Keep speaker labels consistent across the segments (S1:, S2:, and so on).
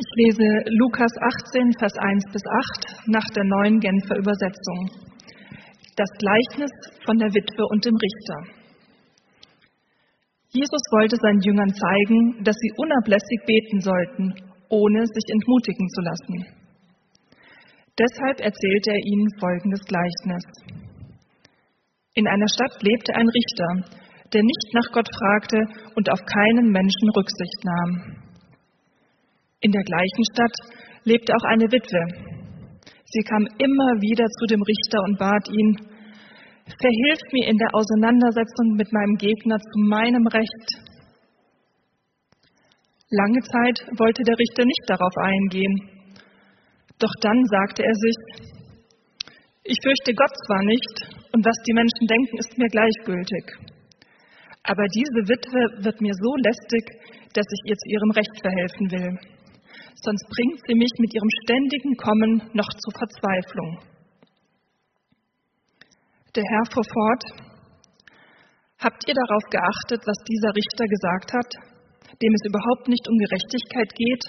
S1: Ich lese Lukas 18, Vers 1 bis 8 nach der neuen Genfer Übersetzung. Das Gleichnis von der Witwe und dem Richter. Jesus wollte seinen Jüngern zeigen, dass sie unablässig beten sollten, ohne sich entmutigen zu lassen. Deshalb erzählte er ihnen folgendes Gleichnis. In einer Stadt lebte ein Richter, der nicht nach Gott fragte und auf keinen Menschen Rücksicht nahm. In der gleichen Stadt lebte auch eine Witwe. Sie kam immer wieder zu dem Richter und bat ihn, verhilf mir in der Auseinandersetzung mit meinem Gegner zu meinem Recht. Lange Zeit wollte der Richter nicht darauf eingehen. Doch dann sagte er sich, ich fürchte Gott zwar nicht, und was die Menschen denken, ist mir gleichgültig. Aber diese Witwe wird mir so lästig, dass ich ihr zu ihrem Recht verhelfen will. Sonst bringt sie mich mit ihrem ständigen Kommen noch zur Verzweiflung. Der Herr fuhr fort, habt ihr darauf geachtet, was dieser Richter gesagt hat, dem es überhaupt nicht um Gerechtigkeit geht?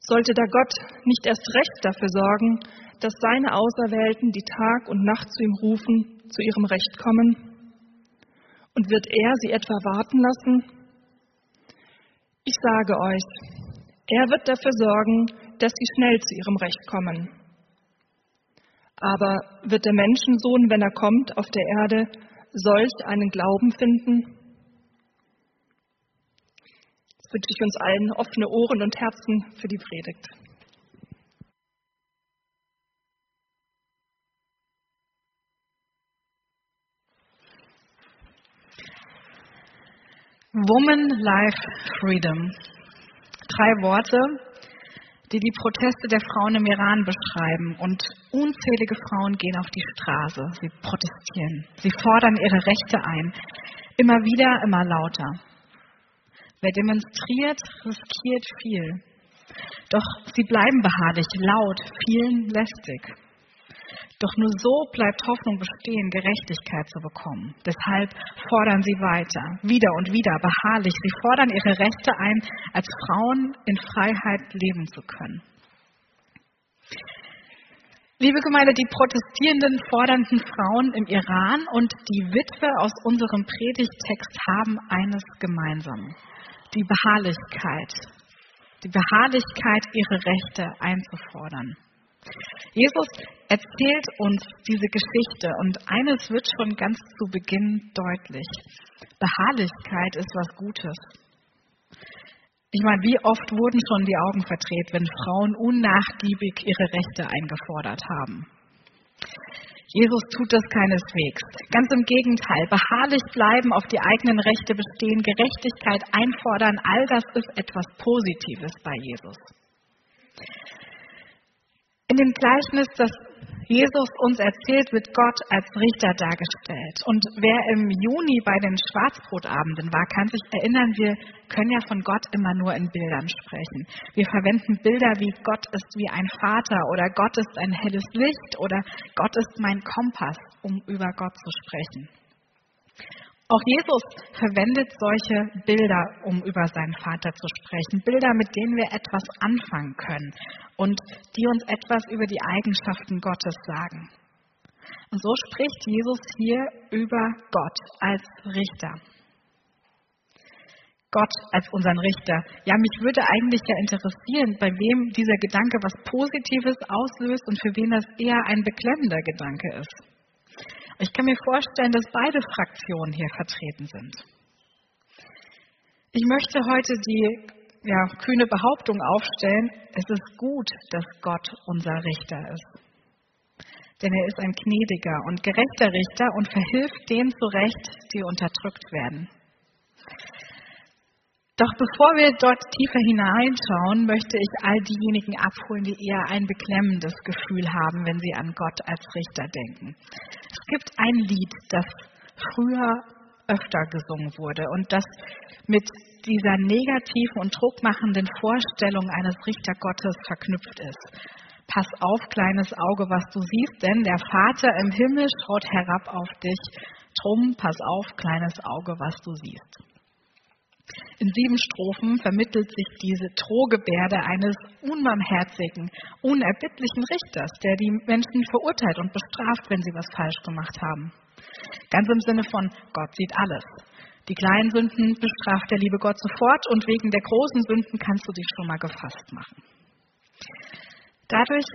S1: Sollte da Gott nicht erst recht dafür sorgen, dass seine Auserwählten, die Tag und Nacht zu ihm rufen, zu ihrem Recht kommen? Und wird er sie etwa warten lassen? Ich sage euch, er wird dafür sorgen, dass sie schnell zu ihrem Recht kommen. Aber wird der Menschensohn, wenn er kommt auf der Erde, solch einen Glauben finden? Jetzt wünsche ich uns allen offene Ohren und Herzen für die Predigt.
S2: Woman, Life, Freedom. Drei Worte, die die Proteste der Frauen im Iran beschreiben. Und unzählige Frauen gehen auf die Straße. Sie protestieren. Sie fordern ihre Rechte ein. Immer wieder, immer lauter. Wer demonstriert, riskiert viel. Doch sie bleiben beharrlich, laut, vielen lästig. Doch nur so bleibt Hoffnung bestehen, Gerechtigkeit zu bekommen. Deshalb fordern sie weiter, wieder und wieder, beharrlich. Sie fordern ihre Rechte ein, als Frauen in Freiheit leben zu können. Liebe Gemeinde, die protestierenden, fordernden Frauen im Iran und die Witwe aus unserem Predigtext haben eines gemeinsam. Die Beharrlichkeit. Die Beharrlichkeit, ihre Rechte einzufordern. Jesus erzählt uns diese Geschichte und eines wird schon ganz zu Beginn deutlich. Beharrlichkeit ist was Gutes. Ich meine, wie oft wurden schon die Augen verdreht, wenn Frauen unnachgiebig ihre Rechte eingefordert haben? Jesus tut das keineswegs. Ganz im Gegenteil, beharrlich bleiben, auf die eigenen Rechte bestehen, Gerechtigkeit einfordern, all das ist etwas Positives bei Jesus. In dem Gleichnis, das Jesus uns erzählt, wird Gott als Richter dargestellt. Und wer im Juni bei den Schwarzbrotabenden war, kann sich erinnern, wir können ja von Gott immer nur in Bildern sprechen. Wir verwenden Bilder wie Gott ist wie ein Vater oder Gott ist ein helles Licht oder Gott ist mein Kompass, um über Gott zu sprechen. Auch Jesus verwendet solche Bilder, um über seinen Vater zu sprechen. Bilder, mit denen wir etwas anfangen können und die uns etwas über die Eigenschaften Gottes sagen. Und so spricht Jesus hier über Gott als Richter. Gott als unseren Richter. Ja, mich würde eigentlich ja interessieren, bei wem dieser Gedanke was Positives auslöst und für wen das eher ein beklemmender Gedanke ist. Ich kann mir vorstellen, dass beide Fraktionen hier vertreten sind. Ich möchte heute die ja, kühne Behauptung aufstellen, es ist gut, dass Gott unser Richter ist. Denn er ist ein gnädiger und gerechter Richter und verhilft denen zurecht, die unterdrückt werden. Doch bevor wir dort tiefer hineinschauen, möchte ich all diejenigen abholen, die eher ein beklemmendes Gefühl haben, wenn sie an Gott als Richter denken. Es gibt ein Lied, das früher öfter gesungen wurde und das mit dieser negativen und druckmachenden Vorstellung eines Richtergottes verknüpft ist. Pass auf, kleines Auge, was du siehst, denn der Vater im Himmel schaut herab auf dich. Drum, pass auf, kleines Auge, was du siehst. In sieben Strophen vermittelt sich diese Drohgebärde eines unbarmherzigen, unerbittlichen Richters, der die Menschen verurteilt und bestraft, wenn sie was falsch gemacht haben. Ganz im Sinne von Gott sieht alles. Die kleinen Sünden bestraft der liebe Gott sofort und wegen der großen Sünden kannst du dich schon mal gefasst machen. Dadurch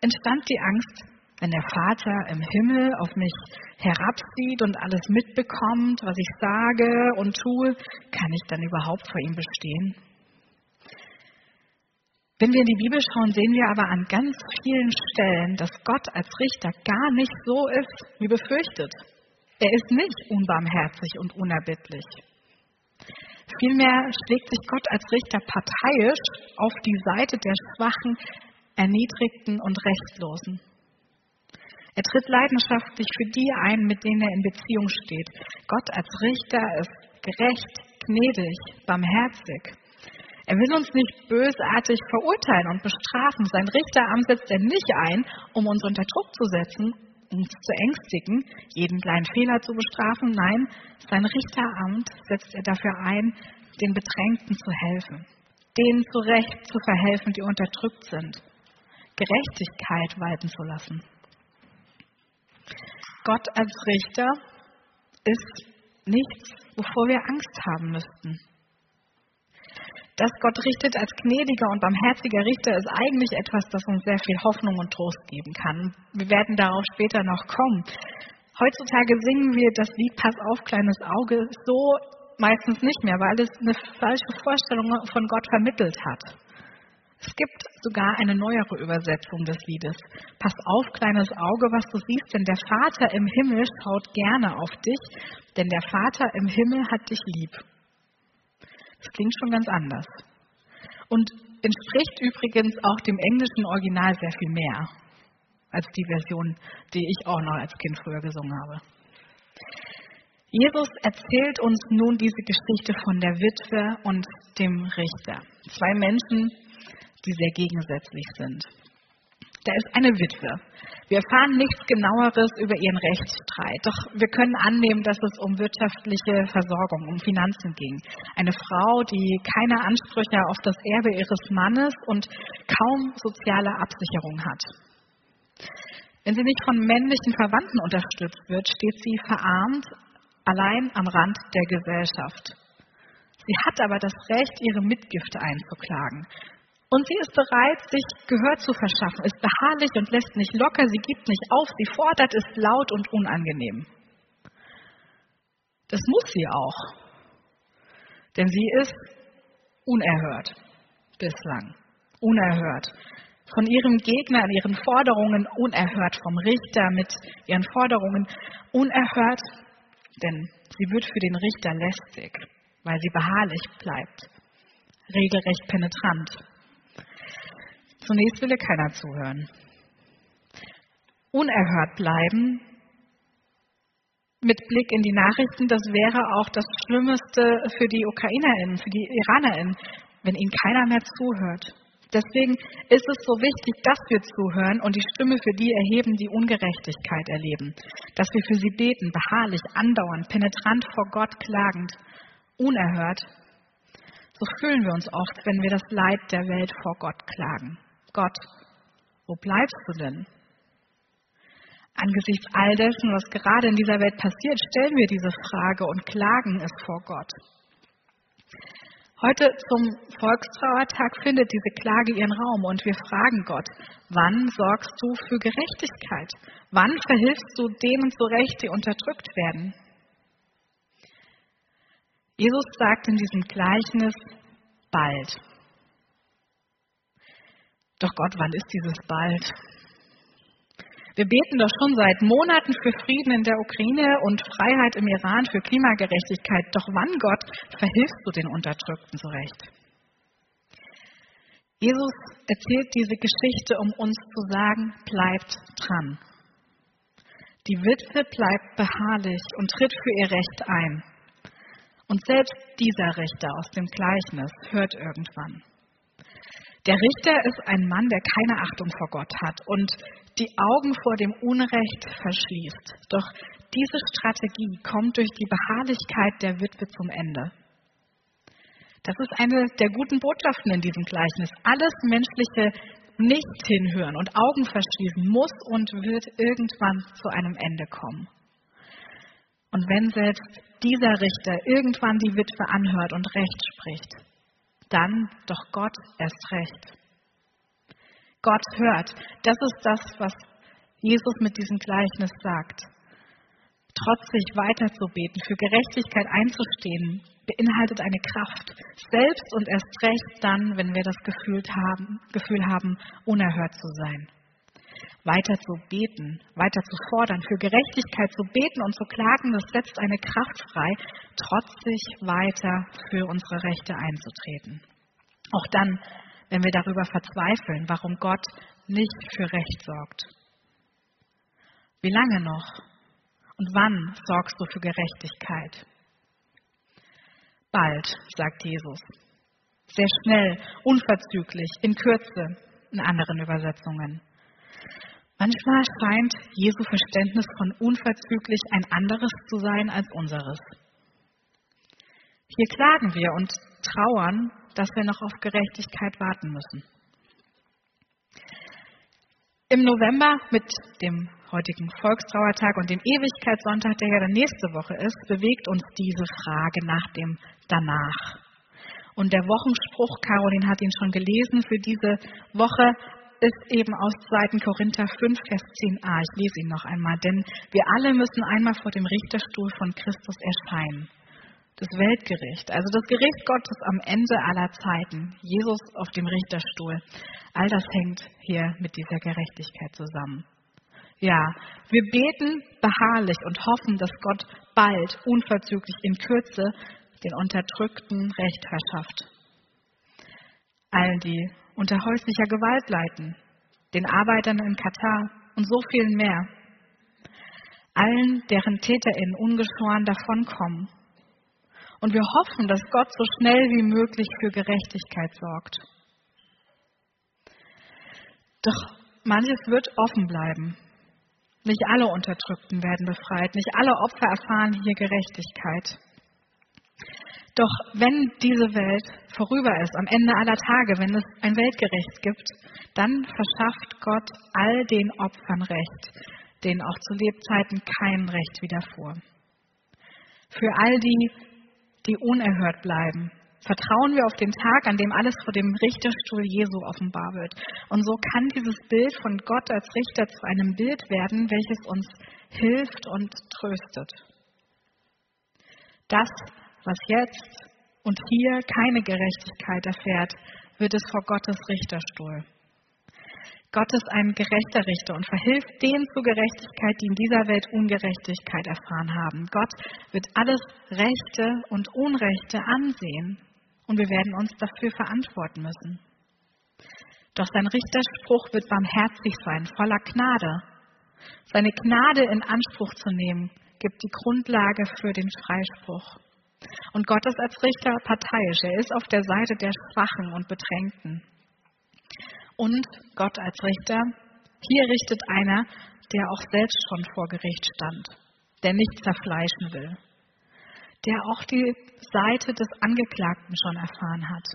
S2: entstand die Angst, wenn der Vater im Himmel auf mich herabsieht und alles mitbekommt, was ich sage und tue, kann ich dann überhaupt vor ihm bestehen? Wenn wir in die Bibel schauen, sehen wir aber an ganz vielen Stellen, dass Gott als Richter gar nicht so ist, wie befürchtet. Er ist nicht unbarmherzig und unerbittlich. Vielmehr schlägt sich Gott als Richter parteiisch auf die Seite der Schwachen, Erniedrigten und Rechtlosen. Er tritt leidenschaftlich für die ein, mit denen er in Beziehung steht. Gott als Richter ist gerecht, gnädig, barmherzig. Er will uns nicht bösartig verurteilen und bestrafen. Sein Richteramt setzt er nicht ein, um uns unter Druck zu setzen, uns zu ängstigen, jeden kleinen Fehler zu bestrafen. Nein, sein Richteramt setzt er dafür ein, den Bedrängten zu helfen, denen zu Recht zu verhelfen, die unterdrückt sind, Gerechtigkeit walten zu lassen. Gott als Richter ist nichts, wovor wir Angst haben müssten. Dass Gott richtet als gnädiger und barmherziger Richter ist eigentlich etwas, das uns sehr viel Hoffnung und Trost geben kann. Wir werden darauf später noch kommen. Heutzutage singen wir das Lied Pass auf, kleines Auge so meistens nicht mehr, weil es eine falsche Vorstellung von Gott vermittelt hat. Es gibt sogar eine neuere Übersetzung des Liedes. Pass auf, kleines Auge, was du siehst, denn der Vater im Himmel schaut gerne auf dich, denn der Vater im Himmel hat dich lieb. Das klingt schon ganz anders. Und entspricht übrigens auch dem englischen Original sehr viel mehr als die Version, die ich auch noch als Kind früher gesungen habe. Jesus erzählt uns nun diese Geschichte von der Witwe und dem Richter. Zwei Menschen, die sehr gegensätzlich sind. Da ist eine Witwe. Wir erfahren nichts genaueres über ihren Rechtsstreit, doch wir können annehmen, dass es um wirtschaftliche Versorgung, um Finanzen ging. Eine Frau, die keine Ansprüche auf das Erbe ihres Mannes und kaum soziale Absicherung hat. Wenn sie nicht von männlichen Verwandten unterstützt wird, steht sie verarmt, allein am Rand der Gesellschaft. Sie hat aber das Recht, ihre Mitgifte einzuklagen. Und sie ist bereit, sich Gehör zu verschaffen, ist beharrlich und lässt nicht locker, sie gibt nicht auf, sie fordert, ist laut und unangenehm. Das muss sie auch, denn sie ist unerhört bislang, unerhört. Von ihrem Gegner, an ihren Forderungen unerhört, vom Richter mit ihren Forderungen unerhört, denn sie wird für den Richter lästig, weil sie beharrlich bleibt, regelrecht penetrant. Zunächst will keiner zuhören. Unerhört bleiben mit Blick in die Nachrichten, das wäre auch das Schlimmste für die UkrainerInnen, für die IranerInnen, wenn ihnen keiner mehr zuhört. Deswegen ist es so wichtig, dass wir zuhören und die Stimme für die erheben, die Ungerechtigkeit erleben. Dass wir für sie beten, beharrlich, andauernd, penetrant vor Gott klagend, unerhört. So fühlen wir uns oft, wenn wir das Leid der Welt vor Gott klagen. Gott, wo bleibst du denn? Angesichts all dessen, was gerade in dieser Welt passiert, stellen wir diese Frage und klagen es vor Gott. Heute zum Volkstrauertag findet diese Klage ihren Raum und wir fragen Gott, wann sorgst du für Gerechtigkeit? Wann verhilfst du denen zurecht, die unterdrückt werden? Jesus sagt in diesem Gleichnis bald. Doch Gott, wann ist dieses bald? Wir beten doch schon seit Monaten für Frieden in der Ukraine und Freiheit im Iran, für Klimagerechtigkeit. Doch wann, Gott, verhilfst du den Unterdrückten zurecht? Jesus erzählt diese Geschichte, um uns zu sagen, bleibt dran. Die Witwe bleibt beharrlich und tritt für ihr Recht ein. Und selbst dieser Richter aus dem Gleichnis hört irgendwann. Der Richter ist ein Mann, der keine Achtung vor Gott hat und die Augen vor dem Unrecht verschließt. Doch diese Strategie kommt durch die Beharrlichkeit der Witwe zum Ende. Das ist eine der guten Botschaften in diesem Gleichnis. Alles menschliche nicht hinhören und Augen verschließen muss und wird irgendwann zu einem Ende kommen. Und wenn selbst dieser Richter irgendwann die Witwe anhört und Recht spricht, dann doch Gott erst recht. Gott hört. Das ist das, was Jesus mit diesem Gleichnis sagt. Trotzig weiterzubeten, für Gerechtigkeit einzustehen, beinhaltet eine Kraft, selbst und erst recht dann, wenn wir das Gefühl haben, Gefühl haben unerhört zu sein. Weiter zu beten, weiter zu fordern, für Gerechtigkeit zu beten und zu klagen, das setzt eine Kraft frei, trotzig weiter für unsere Rechte einzutreten. Auch dann, wenn wir darüber verzweifeln, warum Gott nicht für Recht sorgt. Wie lange noch? Und wann sorgst du für Gerechtigkeit? Bald, sagt Jesus. Sehr schnell, unverzüglich, in Kürze, in anderen Übersetzungen. Manchmal scheint Jesu Verständnis von unverzüglich ein anderes zu sein als unseres. Hier klagen wir und trauern, dass wir noch auf Gerechtigkeit warten müssen. Im November mit dem heutigen Volkstrauertag und dem Ewigkeitssonntag, der ja dann nächste Woche ist, bewegt uns diese Frage nach dem Danach. Und der Wochenspruch, Caroline hat ihn schon gelesen, für diese Woche ist eben aus 2. Korinther 5, Vers 10a. Ich lese ihn noch einmal, denn wir alle müssen einmal vor dem Richterstuhl von Christus erscheinen. Das Weltgericht, also das Gericht Gottes am Ende aller Zeiten, Jesus auf dem Richterstuhl, all das hängt hier mit dieser Gerechtigkeit zusammen. Ja, wir beten beharrlich und hoffen, dass Gott bald, unverzüglich in Kürze den Unterdrückten Recht verschafft. Allen, die unter häuslicher Gewalt leiden, den Arbeitern in Katar und so vielen mehr. Allen, deren TäterInnen ungeschoren davonkommen. Und wir hoffen, dass Gott so schnell wie möglich für Gerechtigkeit sorgt. Doch manches wird offen bleiben. Nicht alle Unterdrückten werden befreit, nicht alle Opfer erfahren hier Gerechtigkeit. Doch wenn diese Welt vorüber ist, am Ende aller Tage, wenn es ein Weltgericht gibt, dann verschafft Gott all den Opfern Recht, denen auch zu Lebzeiten kein Recht widerfuhr. Für all die, die unerhört bleiben, vertrauen wir auf den Tag, an dem alles vor dem Richterstuhl Jesu offenbar wird. Und so kann dieses Bild von Gott als Richter zu einem Bild werden, welches uns hilft und tröstet. Das, was jetzt und hier keine Gerechtigkeit erfährt, wird es vor Gottes Richterstuhl. Gott ist ein gerechter Richter und verhilft denen zur Gerechtigkeit, die in dieser Welt Ungerechtigkeit erfahren haben. Gott wird alles Rechte und Unrechte ansehen und wir werden uns dafür verantworten müssen. Doch sein Richterspruch wird barmherzig sein, voller Gnade. Seine Gnade in Anspruch zu nehmen, gibt die Grundlage für den Freispruch. Und Gott ist als Richter parteiisch. Er ist auf der Seite der Schwachen und Bedrängten. Und Gott als Richter, hier richtet einer, der auch selbst schon vor Gericht stand, der nicht zerfleischen will, der auch die Seite des Angeklagten schon erfahren hat.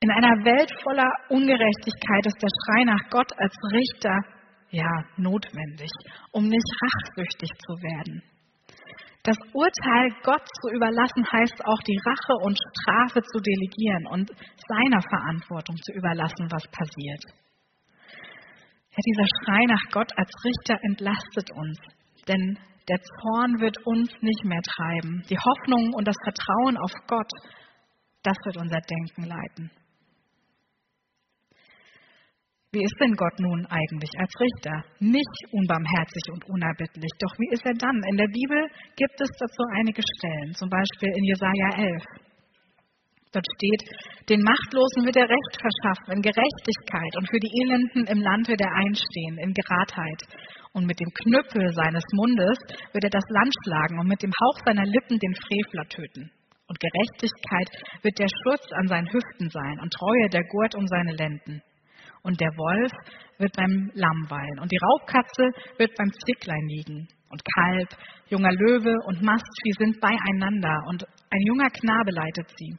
S2: In einer Welt voller Ungerechtigkeit ist der Schrei nach Gott als Richter ja notwendig, um nicht rachsüchtig zu werden. Das Urteil Gott zu überlassen heißt auch die Rache und Strafe zu delegieren und seiner Verantwortung zu überlassen, was passiert. Ja, dieser Schrei nach Gott als Richter entlastet uns, denn der Zorn wird uns nicht mehr treiben. Die Hoffnung und das Vertrauen auf Gott, das wird unser Denken leiten. Wie ist denn Gott nun eigentlich als Richter? Nicht unbarmherzig und unerbittlich. Doch wie ist er dann? In der Bibel gibt es dazu einige Stellen, zum Beispiel in Jesaja 11. Dort steht, den Machtlosen wird er Recht verschaffen in Gerechtigkeit und für die Elenden im Land wird er einstehen in Geradheit. Und mit dem Knüppel seines Mundes wird er das Land schlagen und mit dem Hauch seiner Lippen den Frevler töten. Und Gerechtigkeit wird der Schutz an seinen Hüften sein und Treue der Gurt um seine Lenden und der Wolf wird beim Lamm weilen. Und die Raubkatze wird beim Zicklein liegen. Und Kalb, junger Löwe und Mastvieh sind beieinander. Und ein junger Knabe leitet sie.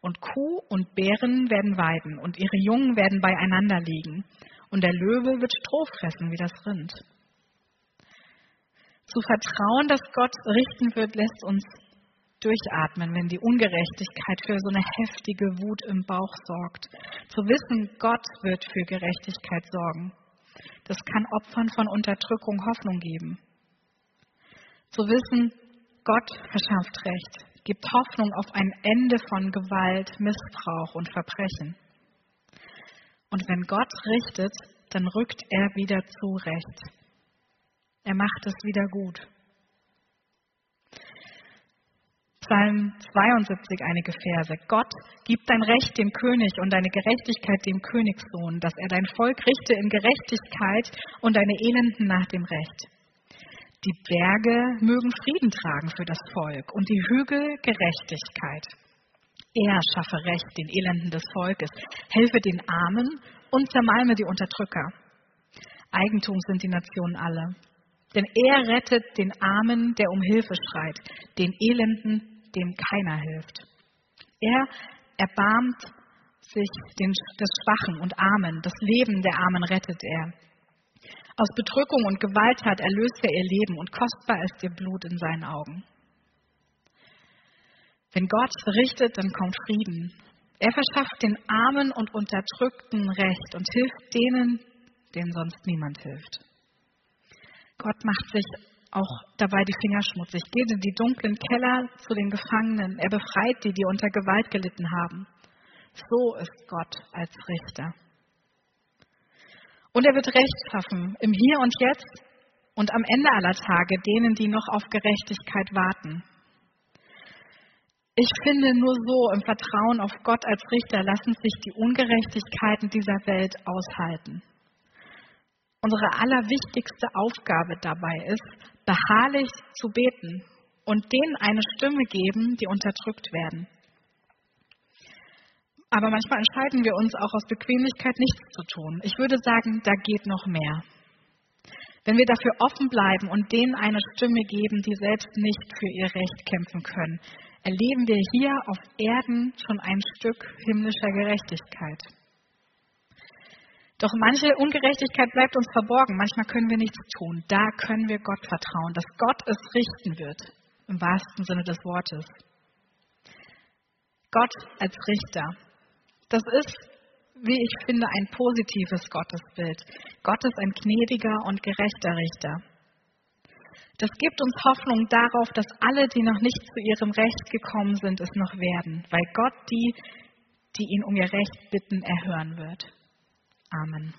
S2: Und Kuh und Bären werden weiden. Und ihre Jungen werden beieinander liegen. Und der Löwe wird Stroh fressen wie das Rind. Zu vertrauen, dass Gott richten wird, lässt uns durchatmen, wenn die Ungerechtigkeit für so eine heftige Wut im Bauch sorgt. Zu wissen, Gott wird für Gerechtigkeit sorgen. Das kann Opfern von Unterdrückung Hoffnung geben. Zu wissen, Gott verschafft Recht, gibt Hoffnung auf ein Ende von Gewalt, Missbrauch und Verbrechen. Und wenn Gott richtet, dann rückt er wieder zurecht. Er macht es wieder gut. Psalm 72 einige Verse. Gott, gib dein Recht dem König und deine Gerechtigkeit dem Königssohn, dass er dein Volk richte in Gerechtigkeit und deine Elenden nach dem Recht. Die Berge mögen Frieden tragen für das Volk und die Hügel Gerechtigkeit. Er schaffe Recht den Elenden des Volkes, helfe den Armen und zermalme die Unterdrücker. Eigentum sind die Nationen alle. Denn er rettet den Armen, der um Hilfe schreit, den Elenden, dem keiner hilft. Er erbarmt sich den, des Schwachen und Armen, das Leben der Armen rettet er. Aus Bedrückung und Gewalttat erlöst er ihr Leben und kostbar ist ihr Blut in seinen Augen. Wenn Gott richtet, dann kommt Frieden. Er verschafft den Armen und Unterdrückten Recht und hilft denen, denen sonst niemand hilft. Gott macht sich auch dabei die Finger schmutzig, geht in die dunklen Keller zu den Gefangenen. Er befreit die, die unter Gewalt gelitten haben. So ist Gott als Richter. Und er wird Recht schaffen im Hier und Jetzt und am Ende aller Tage denen, die noch auf Gerechtigkeit warten. Ich finde, nur so im Vertrauen auf Gott als Richter lassen sich die Ungerechtigkeiten dieser Welt aushalten. Unsere allerwichtigste Aufgabe dabei ist, beharrlich zu beten und denen eine Stimme geben, die unterdrückt werden. Aber manchmal entscheiden wir uns auch aus Bequemlichkeit nichts zu tun. Ich würde sagen, da geht noch mehr. Wenn wir dafür offen bleiben und denen eine Stimme geben, die selbst nicht für ihr Recht kämpfen können, erleben wir hier auf Erden schon ein Stück himmlischer Gerechtigkeit. Doch manche Ungerechtigkeit bleibt uns verborgen. Manchmal können wir nichts tun. Da können wir Gott vertrauen, dass Gott es richten wird, im wahrsten Sinne des Wortes. Gott als Richter. Das ist, wie ich finde, ein positives Gottesbild. Gott ist ein gnädiger und gerechter Richter. Das gibt uns Hoffnung darauf, dass alle, die noch nicht zu ihrem Recht gekommen sind, es noch werden, weil Gott die, die ihn um ihr Recht bitten, erhören wird. Amen.